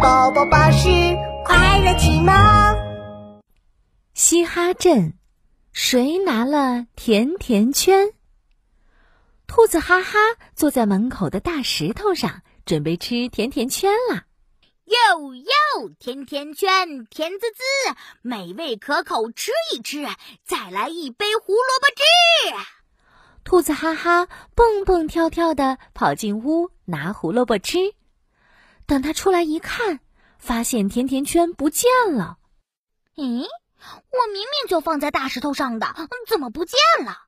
宝宝巴士快乐启蒙。嘻哈镇，谁拿了甜甜圈？兔子哈哈坐在门口的大石头上，准备吃甜甜圈了。哟哟，甜甜圈甜滋滋，美味可口，吃一吃。再来一杯胡萝卜汁。兔子哈哈蹦蹦跳跳的跑进屋拿胡萝卜吃。等他出来一看，发现甜甜圈不见了。咦，我明明就放在大石头上的，怎么不见了？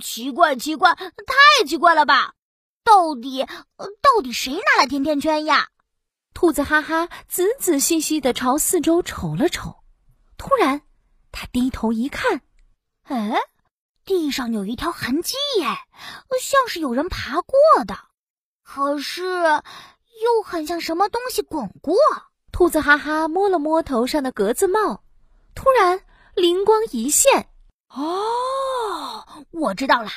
奇怪，奇怪，太奇怪了吧？到底，到底谁拿了甜甜圈呀？兔子哈哈仔仔细细的朝四周瞅了瞅，突然，他低头一看，哎，地上有一条痕迹耶，像是有人爬过的，可是又很像什么东西滚过。兔子哈哈摸了摸头上的格子帽，突然灵光一现，哦，我知道了，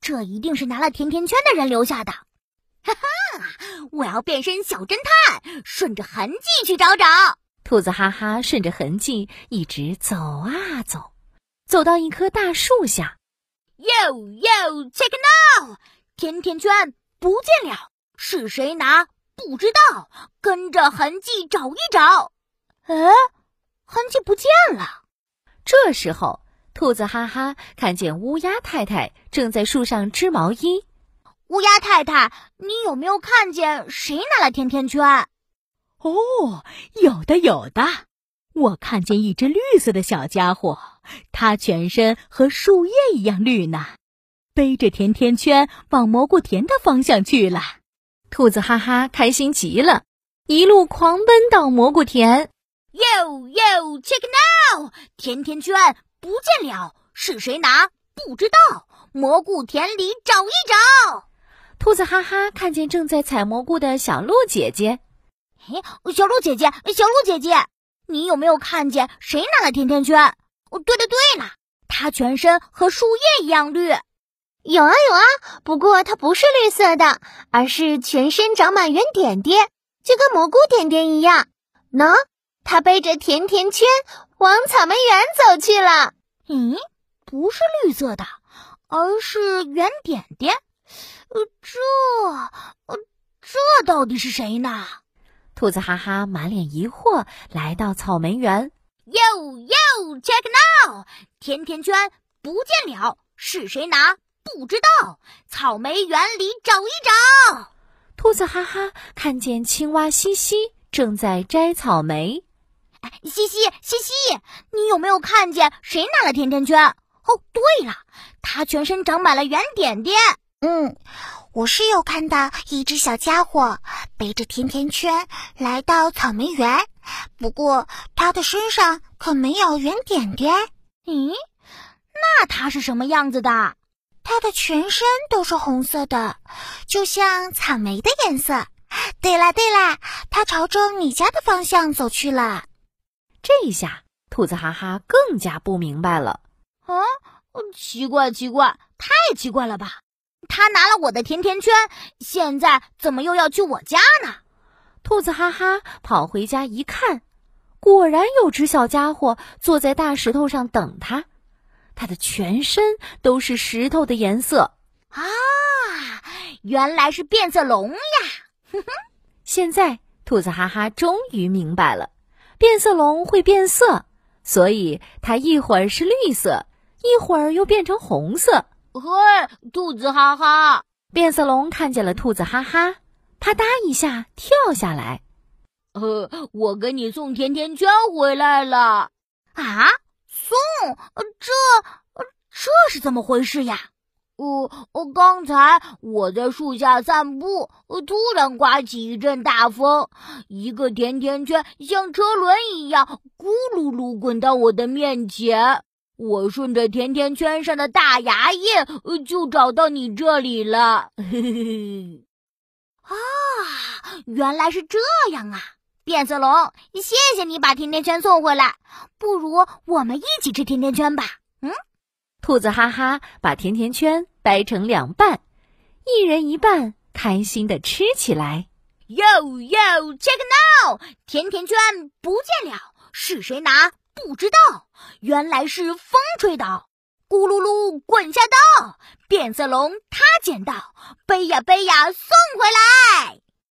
这一定是拿了甜甜圈的人留下的。哈哈，我要变身小侦探，顺着痕迹去找找。兔子哈哈顺着痕迹一直走啊走，走到一棵大树下。哟哟，check now，甜甜圈不见了，是谁拿？不知道。跟着痕迹找一找。哎，痕迹不见了。这时候，兔子哈哈看见乌鸦太太正在树上织毛衣。乌鸦太太，你有没有看见谁拿了甜甜圈？哦，有的，有的。我看见一只绿色的小家伙，它全身和树叶一样绿呢，背着甜甜圈往蘑菇田的方向去了。兔子哈哈开心极了，一路狂奔到蘑菇田。哟哟，check now，甜甜圈不见了，是谁拿？不知道。蘑菇田里找一找。兔子哈哈看见正在采蘑菇的小鹿姐姐，嘿，小鹿姐姐，小鹿姐姐，你有没有看见谁拿了甜甜圈？哦，对了对了，它全身和树叶一样绿。有啊有啊，不过它不是绿色的，而是全身长满圆点点，就跟蘑菇点点一样。喏，它背着甜甜圈往草莓园走去了。嗯，不是绿色的，而是圆点点。呃，这，呃，这到底是谁呢？兔子哈哈满脸疑惑，来到草莓园。哟哟，check now，甜甜圈不见了，是谁拿？不知道。草莓园里找一找。兔子哈哈看见青蛙西西正在摘草莓。哎，西西，西西，你有没有看见谁拿了甜甜圈？哦，对了，它全身长满了圆点点。嗯，我是有看到一只小家伙背着甜甜圈来到草莓园，不过他的身上可没有圆点点。咦，那他是什么样子的？他的全身都是红色的，就像草莓的颜色。对啦对啦，它朝着你家的方向走去了。这一下，兔子哈哈更加不明白了。啊，奇怪奇怪，太奇怪了吧！他拿了我的甜甜圈，现在怎么又要去我家呢？兔子哈哈跑回家一看，果然有只小家伙坐在大石头上等他，他的全身都是石头的颜色啊！原来是变色龙呀！哼哼，现在兔子哈哈终于明白了，变色龙会变色，所以它一会儿是绿色，一会儿又变成红色。嘿，兔子哈哈！变色龙看见了兔子哈哈，啪嗒一下跳下来。呃，我给你送甜甜圈回来了。啊，送？这这是怎么回事呀？呃，刚才我在树下散步，突然刮起一阵大风，一个甜甜圈像车轮一样咕噜噜滚到我的面前。我顺着甜甜圈上的大牙印，就找到你这里了。啊，原来是这样啊！变色龙，谢谢你把甜甜圈送回来。不如我们一起吃甜甜圈吧。嗯，兔子哈哈把甜甜圈掰成两半，一人一半，开心的吃起来。Yo yo check now，甜甜圈不见了，是谁拿不知道？原来是风吹倒，咕噜噜滚下道。变色龙他捡到，背呀背呀送回来。